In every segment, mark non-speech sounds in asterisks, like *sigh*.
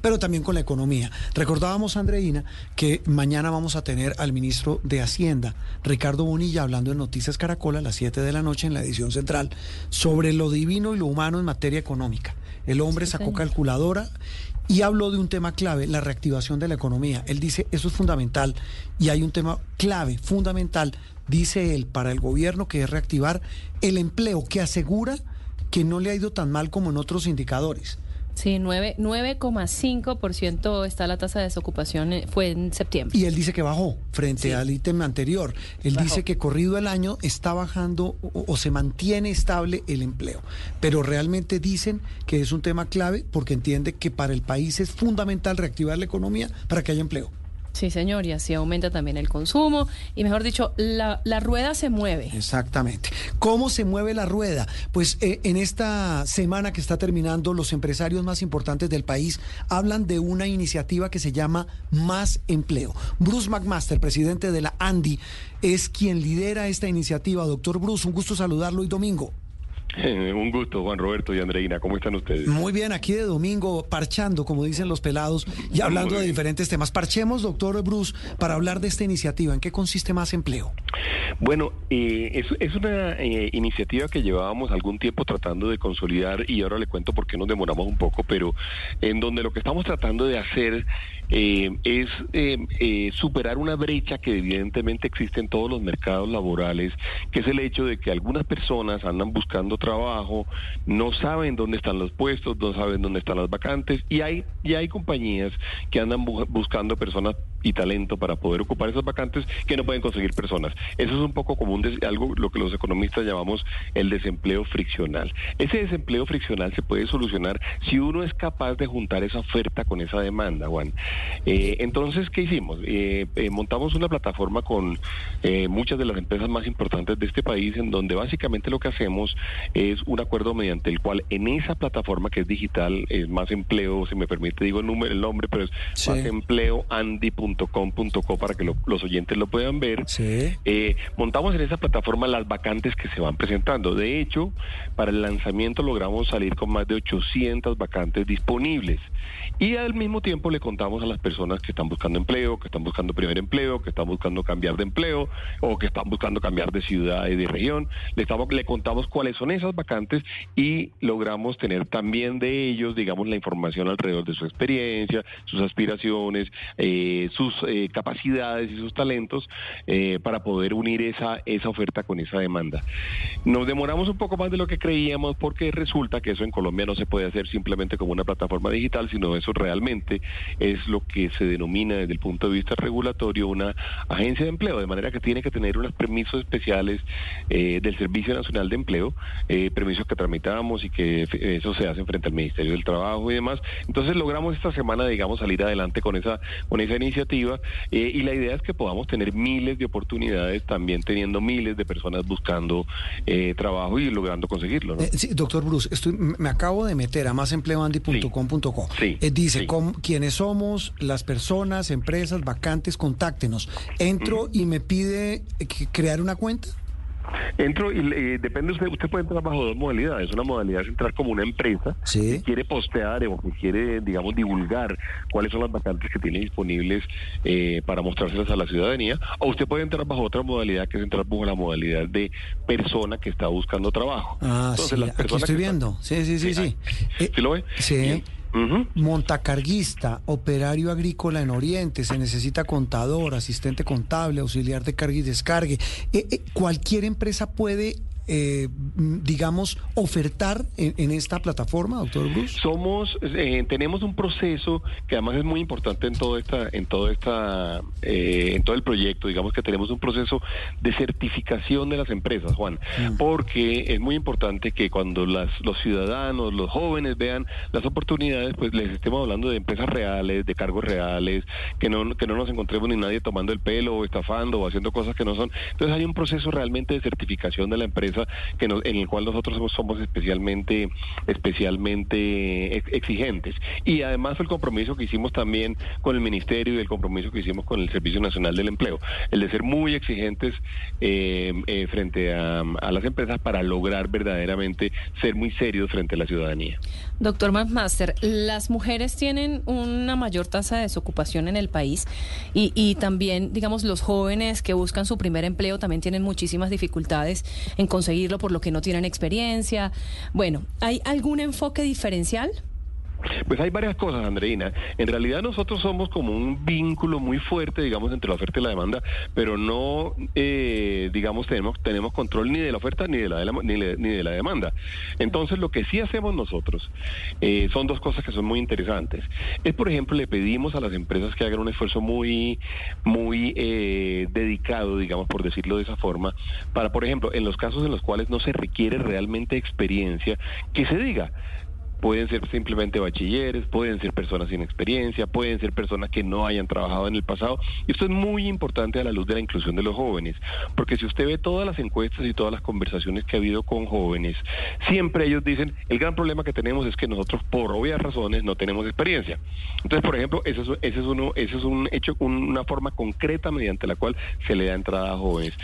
pero también con la economía. Recordábamos, Andreina, que mañana vamos a tener al ministro de Hacienda, Ricardo Bonilla, hablando en Noticias Caracol a las 7 de la noche en la edición central sobre lo divino y lo humano en materia económica. El hombre sacó calculadora y habló de un tema clave, la reactivación de la economía. Él dice, eso es fundamental y hay un tema clave, fundamental, dice él, para el gobierno, que es reactivar el empleo, que asegura que no le ha ido tan mal como en otros indicadores. Sí, 9,5% está la tasa de desocupación, eh, fue en septiembre. Y él dice que bajó frente al ítem anterior. Él dice que corrido el año está bajando o, o, se mantiene estable el empleo. Pero realmente dicen que es un tema clave porque entiende que para el país es fundamental reactivar la economía para que haya empleo. Sí, señor, y así aumenta también el consumo y, mejor dicho, la, rueda se mueve. Exactamente. ¿Cómo se mueve la rueda? Pues eh, en esta semana que está terminando, los empresarios más importantes del país hablan de una iniciativa que se llama Más Empleo. Bruce McMaster, presidente de la ANDI, es quien lidera esta iniciativa. Doctor Bruce, un gusto saludarlo hoy domingo. *laughs* Un gusto, Juan Roberto y Andreina. ¿Cómo están ustedes? Muy bien, aquí de domingo, parchando, como dicen los pelados, y hablando de diferentes temas. Parchemos, doctor Bruce, para hablar de esta iniciativa. ¿En qué consiste más empleo? Bueno, eh, es, es, una eh, iniciativa que llevábamos algún tiempo tratando de consolidar y ahora le cuento por qué nos demoramos un poco, pero en donde lo que estamos tratando de hacer eh, es superar una brecha que evidentemente existe en todos los mercados laborales, que es el hecho de que algunas personas andan buscando trabajo, no saben dónde están los puestos, no saben dónde están las vacantes y hay, y hay compañías que andan bu buscando personas y talento para poder ocupar esas vacantes que no pueden conseguir personas. Eso es un poco común, algo lo que los economistas llamamos el desempleo friccional. Ese desempleo friccional se puede solucionar si uno es capaz de juntar esa oferta con esa demanda, Juan. Eh, entonces, ¿qué hicimos? Eh, eh, montamos una plataforma con eh, muchas de las empresas más importantes de este país, en donde básicamente lo que hacemos es un acuerdo mediante el cual en esa plataforma que es digital, es más empleo, si me permite digo el, número, el nombre, pero es sí. más empleo andy.com.co para que lo, los oyentes lo puedan ver. Sí. Eh, montamos en esa plataforma las vacantes que se van presentando. De hecho, para el lanzamiento logramos salir con más de 800 vacantes disponibles. Y al mismo tiempo le contamos a las personas que están buscando empleo, que están buscando primer empleo, que están buscando cambiar de empleo o que están buscando cambiar de ciudad y de región. Le, estamos, le contamos cuáles son esas vacantes y logramos tener también de ellos, digamos, la información alrededor de su experiencia, sus aspiraciones, eh, sus eh, capacidades y sus talentos eh, para poder unir esa, esa oferta con esa demanda. Nos demoramos un poco más de lo que creíamos porque resulta que eso en Colombia no se puede hacer simplemente como una plataforma digital, sino eso realmente es lo que se denomina desde el punto de vista regulatorio una agencia de empleo, de manera que tiene que tener unos permisos especiales eh, del Servicio Nacional de Empleo, permisos que tramitamos y que eso se hace frente al Ministerio del Trabajo y demás. Entonces logramos esta semana, digamos, salir adelante con esa, con esa iniciativa eh, y la idea es que podamos tener miles de oportunidades, también teniendo miles de personas buscando eh, trabajo y logrando conseguirlo. ¿no? sí, doctor Bruce, estoy, me acabo de meter a másempleoandy.com.co. Sí, Eh, dice sí. com, quiénes somos, las personas, empresas, vacantes, contáctenos. Entro y me pide eh, crear una cuenta. Entro y eh, depende usted, usted puede entrar bajo dos modalidades. Una modalidad es entrar como una empresa Sí. que quiere postear o que quiere, digamos, divulgar cuáles son las vacantes que tiene disponibles eh, para mostrárselas a la ciudadanía. O usted puede entrar bajo otra modalidad que es entrar bajo la modalidad de persona que está buscando trabajo. Ah, Entonces, sí, las aquí personas estoy están- viendo. Sí, sí, sí, sí. Eh, ¿Sí lo ve? sí. Montacarguista, operario agrícola en Oriente, se necesita contador, asistente contable, auxiliar de carga y descargue. Eh, eh, cualquier empresa puede, eh, mm, digamos, ofertar en, en esta plataforma, doctor Bruce. Somos, eh, tenemos un proceso que además es muy importante en todo esta, en todo esta, eh, en todo el proyecto. Digamos que tenemos un proceso de certificación de las empresas, Juan, Mm. porque es muy importante que cuando las, los ciudadanos, los jóvenes vean las oportunidades, pues les estemos hablando de empresas reales, de cargos reales, que no, que no nos encontremos ni nadie tomando el pelo o estafando o haciendo cosas que no son. Entonces hay un proceso realmente de certificación de la empresa que en el cual nosotros somos, especialmente, especialmente exigentes. Y además el compromiso que hicimos también con el Ministerio y el compromiso que hicimos con el Servicio Nacional del Empleo, el de ser muy exigentes eh, eh, frente a, las empresas para lograr verdaderamente ser muy serios frente a la ciudadanía. Doctor McMaster, las mujeres tienen una mayor tasa de desocupación en el país y, también, digamos, los jóvenes que buscan su primer empleo también tienen muchísimas dificultades en conseguirlo por lo que no tienen experiencia. Bueno, ¿hay algún enfoque diferencial? Pues hay varias cosas, Andreina. En realidad nosotros somos como un vínculo muy fuerte, digamos, entre la oferta y la demanda, pero no, eh, digamos, tenemos, control ni de la oferta ni de la, ni, de la demanda. Entonces, lo que sí hacemos nosotros eh, son dos cosas que son muy interesantes. Es, por ejemplo, le pedimos a las empresas que hagan un esfuerzo muy, muy eh, dedicado, digamos, por decirlo de esa forma, para, por ejemplo, en los casos en los cuales no se requiere realmente experiencia, que se diga, pueden ser simplemente bachilleres, pueden ser personas sin experiencia, pueden ser personas que no hayan trabajado en el pasado. Y esto es muy importante a la luz de la inclusión de los jóvenes, porque si usted ve todas las encuestas y todas las conversaciones que ha habido con jóvenes, siempre ellos dicen, el gran problema que tenemos es que nosotros por obvias razones no tenemos experiencia. Entonces, por ejemplo, ese es, ese es, uno, ese es un hecho, una forma concreta mediante la cual se le da entrada a jóvenes.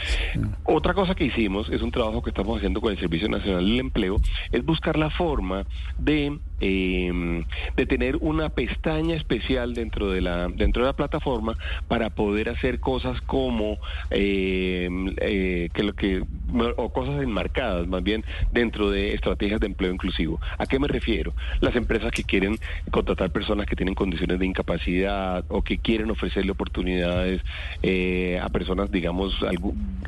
Otra cosa que hicimos, es un trabajo que estamos haciendo con el Servicio Nacional del Empleo, es buscar la forma de Em, de, tener una pestaña especial dentro de la dentro de la plataforma para poder hacer cosas como em, eh, que lo que o cosas enmarcadas más bien dentro de estrategias de empleo inclusivo. ¿A qué me refiero? Las empresas que quieren contratar personas que tienen condiciones de incapacidad o que quieren ofrecerle oportunidades eh, a personas, digamos,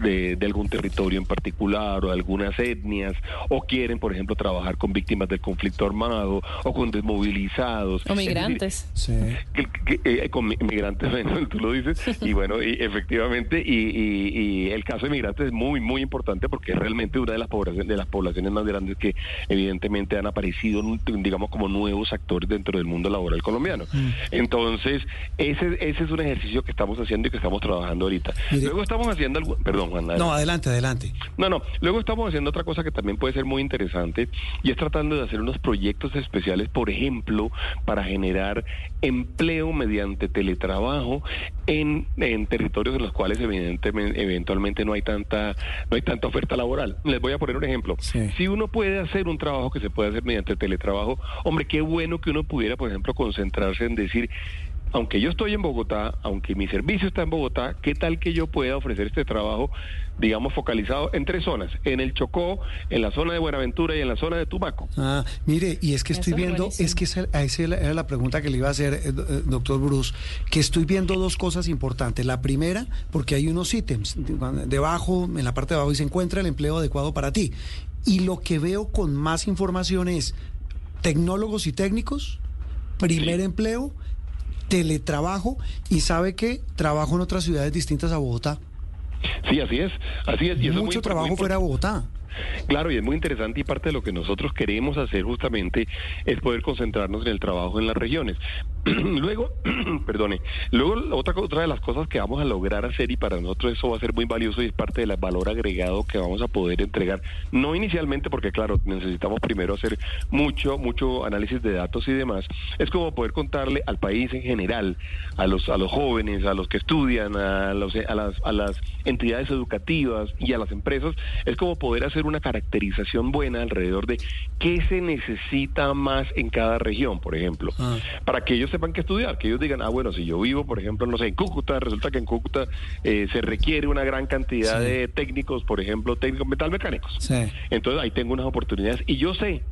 de, de algún territorio en particular o de algunas etnias o quieren, por ejemplo, trabajar con víctimas del conflicto armado o con desmovilizados. O migrantes. sí. Eh, con migrantes, *laughs* bueno, tú lo dices, y bueno, y efectivamente, y, el caso de migrantes es muy, muy importante porque es realmente una de las poblaciones, de las poblaciones más grandes que evidentemente han aparecido, digamos, como nuevos actores dentro del mundo laboral colombiano. Mm. Entonces, ese, ese es un ejercicio que estamos haciendo y que estamos trabajando ahorita. Luego estamos haciendo algo, perdón, Juan. No, adelante, adelante. No, no, luego estamos haciendo otra cosa que también puede ser muy interesante y es tratando de hacer unos proyectos especiales, por ejemplo, para generar empleo mediante teletrabajo en, en territorios en los cuales evidentemente eventualmente no hay tanta no hay tanta oferta laboral. Les voy a poner un ejemplo. Si uno puede hacer un trabajo que se puede hacer mediante teletrabajo, hombre, qué bueno que uno pudiera, por ejemplo, concentrarse en decir aunque yo estoy en Bogotá, aunque mi servicio está en Bogotá, ¿qué tal que yo pueda ofrecer este trabajo, digamos, focalizado en tres zonas? En el Chocó, en la zona de Buenaventura y en la zona de Tumaco. Ah, mire, y es que estoy viendo, es que esa, era la pregunta que le iba a hacer, eh, eh, doctor Bruce, que estoy viendo dos cosas importantes. La primera, porque hay unos ítems, debajo, en la parte de abajo, y se encuentra el empleo adecuado para ti. Y lo que veo con más información es tecnólogos y técnicos, primer empleo teletrabajo y sabe que trabajo en otras ciudades distintas a Bogotá. Sí, así es, así es. Y Mucho trabajo fuera de Bogotá. Claro, y es muy interesante y parte de lo que nosotros queremos hacer justamente es poder concentrarnos en el trabajo en las regiones. *clears throat* luego, *clears throat* perdone, luego otra, otra de las cosas que vamos a lograr hacer y para nosotros eso va a ser muy valioso y es parte del valor agregado que vamos a poder entregar, no inicialmente porque claro, necesitamos primero hacer mucho, mucho análisis de datos y demás, es como poder contarle al país en general, a los, a los jóvenes, a los que estudian, a, los, a, las, a las entidades educativas y a las empresas, es como poder hacer una caracterización buena alrededor de qué se necesita más en cada región, por ejemplo, ah. para que ellos sepan qué estudiar, que ellos digan, ah, bueno, si yo vivo, por ejemplo, no sé, en Cúcuta, resulta que en Cúcuta eh, se requiere una gran cantidad de técnicos, por ejemplo, técnicos metalmecánicos. Entonces ahí tengo unas oportunidades y yo sé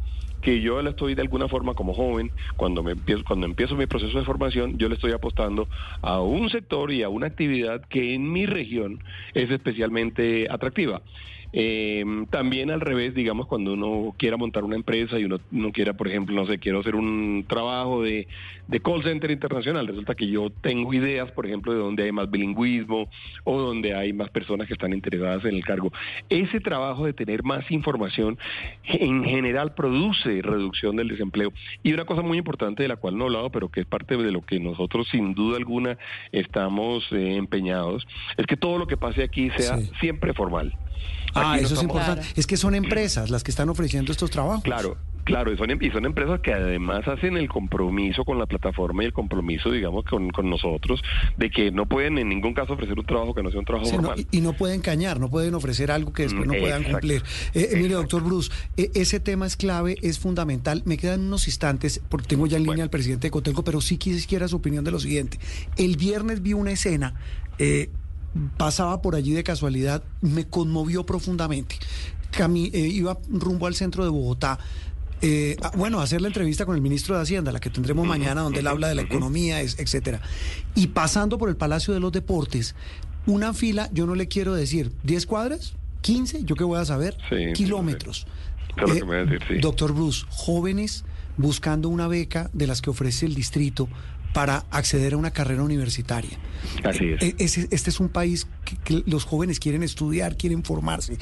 que yo le estoy de alguna forma como joven, cuando me empiezo, cuando empiezo mi proceso de formación, yo le estoy apostando a un sector y a una actividad que en mi región es especialmente atractiva. Eh, también al revés, digamos, cuando uno quiera montar una empresa y uno, no quiera, por ejemplo, no sé, quiero hacer un trabajo de, de call center internacional, resulta que yo tengo ideas, por ejemplo, de donde hay más bilingüismo o donde hay más personas que están interesadas en el cargo. Ese trabajo de tener más información en general produce reducción del desempleo. Y una cosa muy importante de la cual no he hablado, pero que es parte de lo que nosotros sin duda alguna estamos eh, empeñados, es que todo lo que pase aquí sea siempre formal. Ah, Aquí no eso es importante. Claro. Es que son empresas las que están ofreciendo estos trabajos. Claro, claro, y son, em- y son empresas que además hacen el compromiso con la plataforma y el compromiso, digamos, con, con nosotros, de que no pueden en ningún caso ofrecer un trabajo que no sea un trabajo Sí, no, formal. y, y no pueden cañar, no pueden ofrecer algo que después no Mm, puedan exacto, cumplir. Eh, mire, doctor Bruce, eh, ese tema es clave, es fundamental. Me quedan unos instantes, porque tengo ya en línea Bueno. al presidente de Cotelco, pero sí quisiera su opinión de lo siguiente. El viernes vi una escena. eh, pasaba por allí de casualidad, me conmovió profundamente. Cami- eh, iba rumbo al centro de Bogotá. eh, a- bueno, a hacer la entrevista con el ministro de Hacienda, la que tendremos mañana, donde él habla de la economía, es- etcétera. Y pasando por el Palacio de los Deportes, una fila, yo no le quiero decir, ¿10 cuadras? ¿15? ¿Yo qué voy a saber? Sí, sí, Kilómetros. Eso es lo que me va a decir, sí. Doctor Bruce, jóvenes buscando una beca de las que ofrece el distrito para acceder a una carrera universitaria. Así es. Ese- este es un país que, que los jóvenes quieren estudiar, quieren formarse.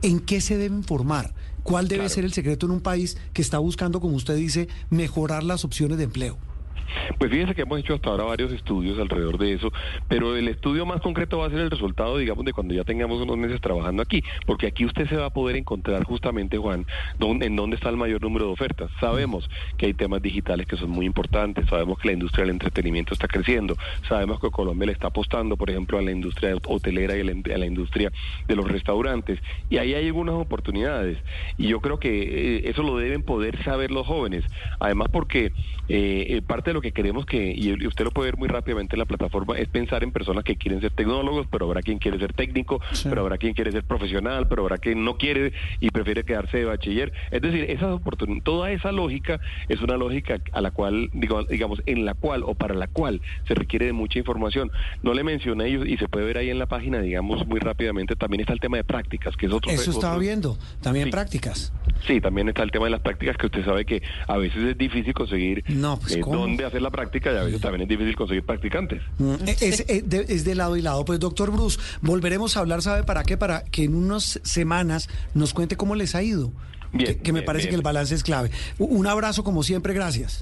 ¿En qué se deben formar? ¿Cuál debe Claro. ser el secreto en un país que está buscando, como usted dice, mejorar las opciones de empleo? Pues fíjense que hemos hecho hasta ahora varios estudios alrededor de eso, pero el estudio más concreto va a ser el resultado, digamos, de cuando ya tengamos unos meses trabajando aquí, porque aquí usted se va a poder encontrar justamente, Juan, en dónde está el mayor número de ofertas. Sabemos que hay temas digitales que son muy importantes, sabemos que la industria del entretenimiento está creciendo, sabemos que Colombia le está apostando, por ejemplo, a la industria hotelera y a la, industria de los restaurantes, y ahí hay algunas oportunidades, y yo creo que eh, eso lo deben poder saber los jóvenes, además porque eh, eh, parte lo que queremos que, y usted lo puede ver muy rápidamente en la plataforma, es pensar en personas que quieren ser tecnólogos, pero habrá quien quiere ser técnico, Sí. pero habrá quien quiere ser profesional, pero habrá quien no quiere y prefiere quedarse de bachiller. Es decir, esas oportun- toda esa lógica es una lógica a la cual, digamos, en la cual o para la cual se requiere de mucha información. No le mencioné y, y se puede ver ahí en la página, digamos, muy rápidamente, también está el tema de prácticas, que es otro... Eso estaba otro- viendo, también Sí. prácticas. Sí, también está el tema de las prácticas, que usted sabe que a veces es difícil conseguir No, pues, eh, ¿cómo? Dónde hacer la práctica y a veces también es difícil conseguir practicantes. Mm, Es, es de, es de lado y lado. Pues doctor Bruce, volveremos a hablar, ¿sabe para qué? Para que en unas semanas nos cuente cómo les ha ido. Bien, que, que me bien, parece bien. que el balance es clave. Un abrazo como siempre, gracias.